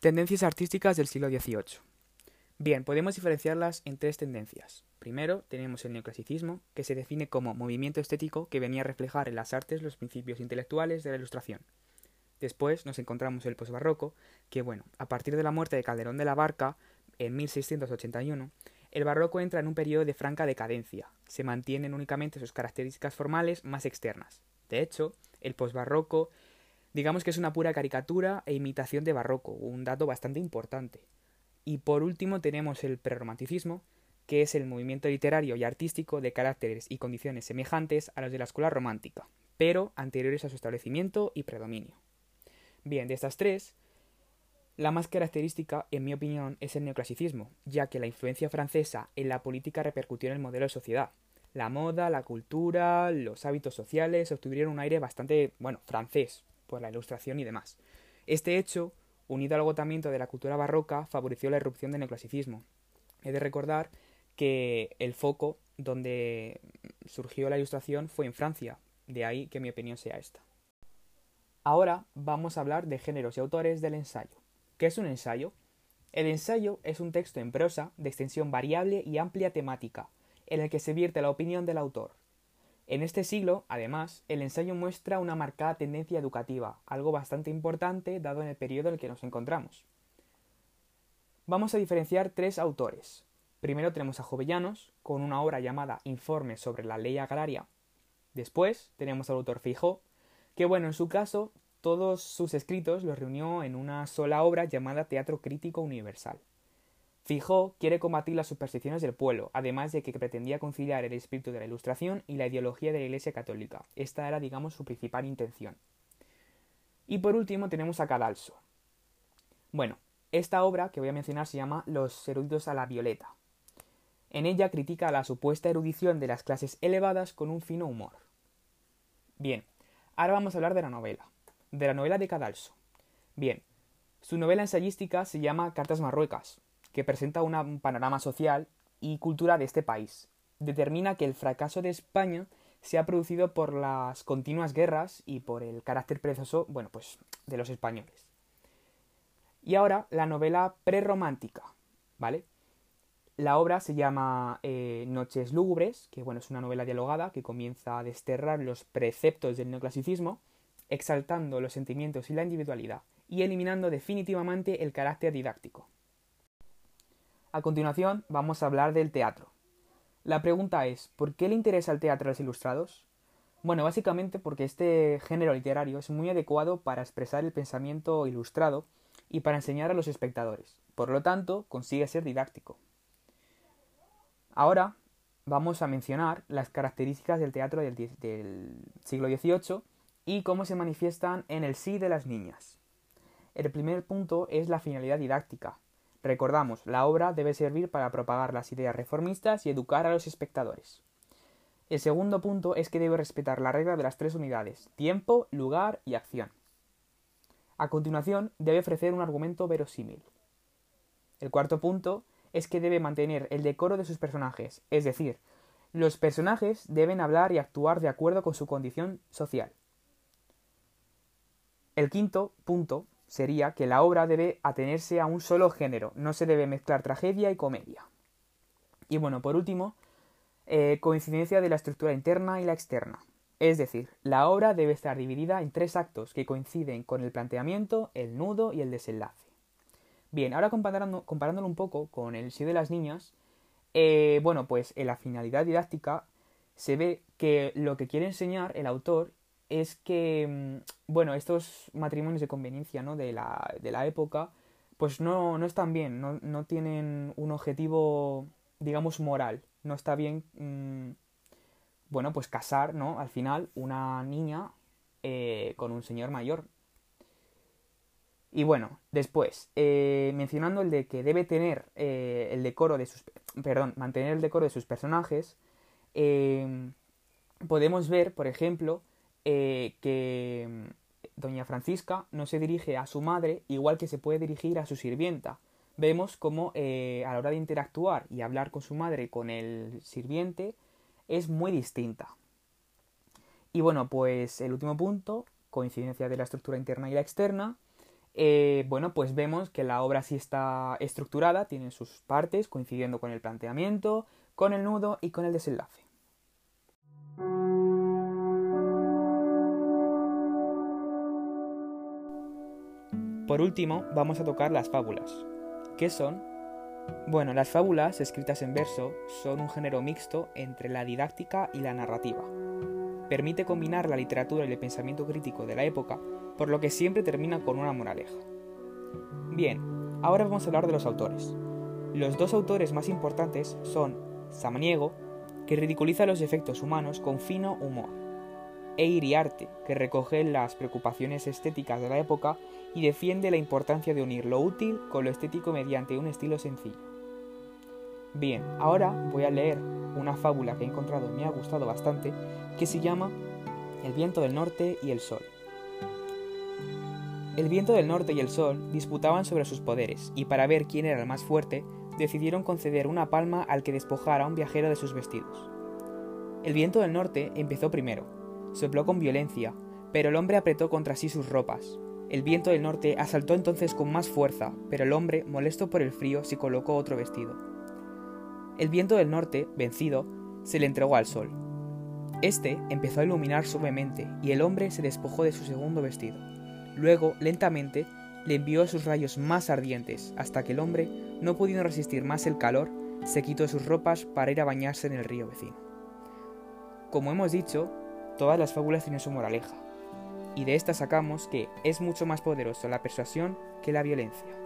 Tendencias artísticas del siglo XVIII. Bien, podemos diferenciarlas en tres tendencias. Primero, tenemos el neoclasicismo, que se define como movimiento estético que venía a reflejar en las artes los principios intelectuales de la Ilustración. Después nos encontramos el posbarroco, que bueno, a partir de la muerte de Calderón de la Barca, en 1681, el barroco entra en un periodo de franca decadencia. Se mantienen únicamente sus características formales más externas. De hecho, el posbarroco digamos que es una pura caricatura e imitación de barroco, un dato bastante importante. Y por último tenemos el prerromanticismo, que es el movimiento literario y artístico de caracteres y condiciones semejantes a los de la escuela romántica, pero anteriores a su establecimiento y predominio. Bien, de estas tres, la más característica, en mi opinión, es el neoclasicismo, ya que la influencia francesa en la política repercutió en el modelo de sociedad. La moda, la cultura, los hábitos sociales obtuvieron un aire bastante, bueno, francés, por la ilustración y demás. Este hecho unido al agotamiento de la cultura barroca, favoreció la erupción del neoclasicismo. He de recordar que el foco donde surgió la ilustración fue en Francia, de ahí que mi opinión sea esta. Ahora vamos a hablar de géneros y autores del ensayo. ¿Qué es un ensayo? El ensayo es un texto en prosa de extensión variable y amplia temática, en el que se vierte la opinión del autor. En este siglo, además, el ensayo muestra una marcada tendencia educativa, algo bastante importante dado en el periodo en el que nos encontramos. Vamos a diferenciar tres autores. Primero tenemos a Jovellanos, con una obra llamada Informe sobre la ley agraria. Después tenemos al autor Fijó, que bueno, en su caso, todos sus escritos los reunió en una sola obra llamada Teatro Crítico Universal. Fijó quiere combatir las supersticiones del pueblo, además de que pretendía conciliar el espíritu de la Ilustración y la ideología de la Iglesia Católica. Esta era, digamos, su principal intención. Y por último tenemos a Cadalso. Bueno, esta obra que voy a mencionar se llama Los eruditos a la violeta. En ella critica la supuesta erudición de las clases elevadas con un fino humor. Bien, ahora vamos a hablar de la novela, de la novela de Cadalso. Bien, su novela ensayística se llama Cartas Marruecas, que presenta un panorama social y cultura de este país. Determina que el fracaso de España se ha producido por las continuas guerras y por el carácter perezoso, bueno, pues, de los españoles. Y ahora la novela prerromántica, ¿vale? La obra se llama eh, Noches Lúgubres, que bueno, es una novela dialogada que comienza a desterrar los preceptos del neoclasicismo, exaltando los sentimientos y la individualidad, y eliminando definitivamente el carácter didáctico. A continuación vamos a hablar del teatro. La pregunta es, ¿por qué le interesa el teatro a los ilustrados? Bueno, básicamente porque este género literario es muy adecuado para expresar el pensamiento ilustrado y para enseñar a los espectadores. Por lo tanto, consigue ser didáctico. Ahora vamos a mencionar las características del teatro del, del siglo XVIII y cómo se manifiestan en el sí de las niñas. El primer punto es la finalidad didáctica, Recordamos, la obra debe servir para propagar las ideas reformistas y educar a los espectadores. El segundo punto es que debe respetar la regla de las tres unidades, tiempo, lugar y acción. A continuación, debe ofrecer un argumento verosímil. El cuarto punto es que debe mantener el decoro de sus personajes, es decir, los personajes deben hablar y actuar de acuerdo con su condición social. El quinto punto sería que la obra debe atenerse a un solo género, no se debe mezclar tragedia y comedia. Y bueno, por último, eh, coincidencia de la estructura interna y la externa. Es decir, la obra debe estar dividida en tres actos que coinciden con el planteamiento, el nudo y el desenlace. Bien, ahora comparando, comparándolo un poco con el sí de las niñas, eh, bueno, pues en la finalidad didáctica se ve que lo que quiere enseñar el autor es que, mm, bueno, estos matrimonios de conveniencia, ¿no? De la, de la época, pues no, no están bien, no, no, tienen un objetivo, digamos, moral. No está bien, mm, bueno, pues casar, ¿no? Al final, una niña eh, con un señor mayor. Y bueno, después, eh, mencionando el de que debe tener eh, el decoro de sus... Perdón, mantener el decoro de sus personajes, podemos ver, por ejemplo, eh, que mm, doña Francisca no se dirige a su madre igual que se puede dirigir a su sirvienta. Vemos como eh, a la hora de interactuar y hablar con su madre con el sirviente es muy distinta. Y bueno, pues el último punto, coincidencia de la estructura interna y la externa, eh, bueno, pues vemos que la obra sí está estructurada, tiene sus partes coincidiendo con el planteamiento, con el nudo y con el desenlace. Por último, vamos a tocar las fábulas. ¿Qué son? Bueno, las fábulas, escritas en verso, son un género mixto entre la didáctica y la narrativa. Permite combinar la literatura y el pensamiento crítico de la época, por lo que siempre termina con una moraleja. Bien, ahora vamos a hablar de los autores. Los dos autores más importantes son Samaniego, que ridiculiza los efectos humanos con fino humor, e Iriarte, que recoge las preocupaciones estéticas de la época y defiende la importancia de unir lo útil con lo estético mediante un estilo sencillo. Bien, ahora voy a leer una fábula que he encontrado y me ha gustado bastante, que se llama El viento del norte y el sol. El viento del norte y el sol disputaban sobre sus poderes, y para ver quién era el más fuerte, decidieron conceder una palma al que despojara a un viajero de sus vestidos. El viento del norte empezó primero, sopló con violencia, pero el hombre apretó contra sí sus ropas, el viento del norte asaltó entonces con más fuerza, pero el hombre, molesto por el frío, se colocó otro vestido. El viento del norte, vencido, se le entregó al sol. Este empezó a iluminar suavemente y el hombre se despojó de su segundo vestido. Luego, lentamente, le envió sus rayos más ardientes, hasta que el hombre, no pudiendo resistir más el calor, se quitó sus ropas para ir a bañarse en el río vecino. Como hemos dicho, todas las fábulas tienen su moraleja y de esta sacamos que es mucho más poderoso la persuasión que la violencia.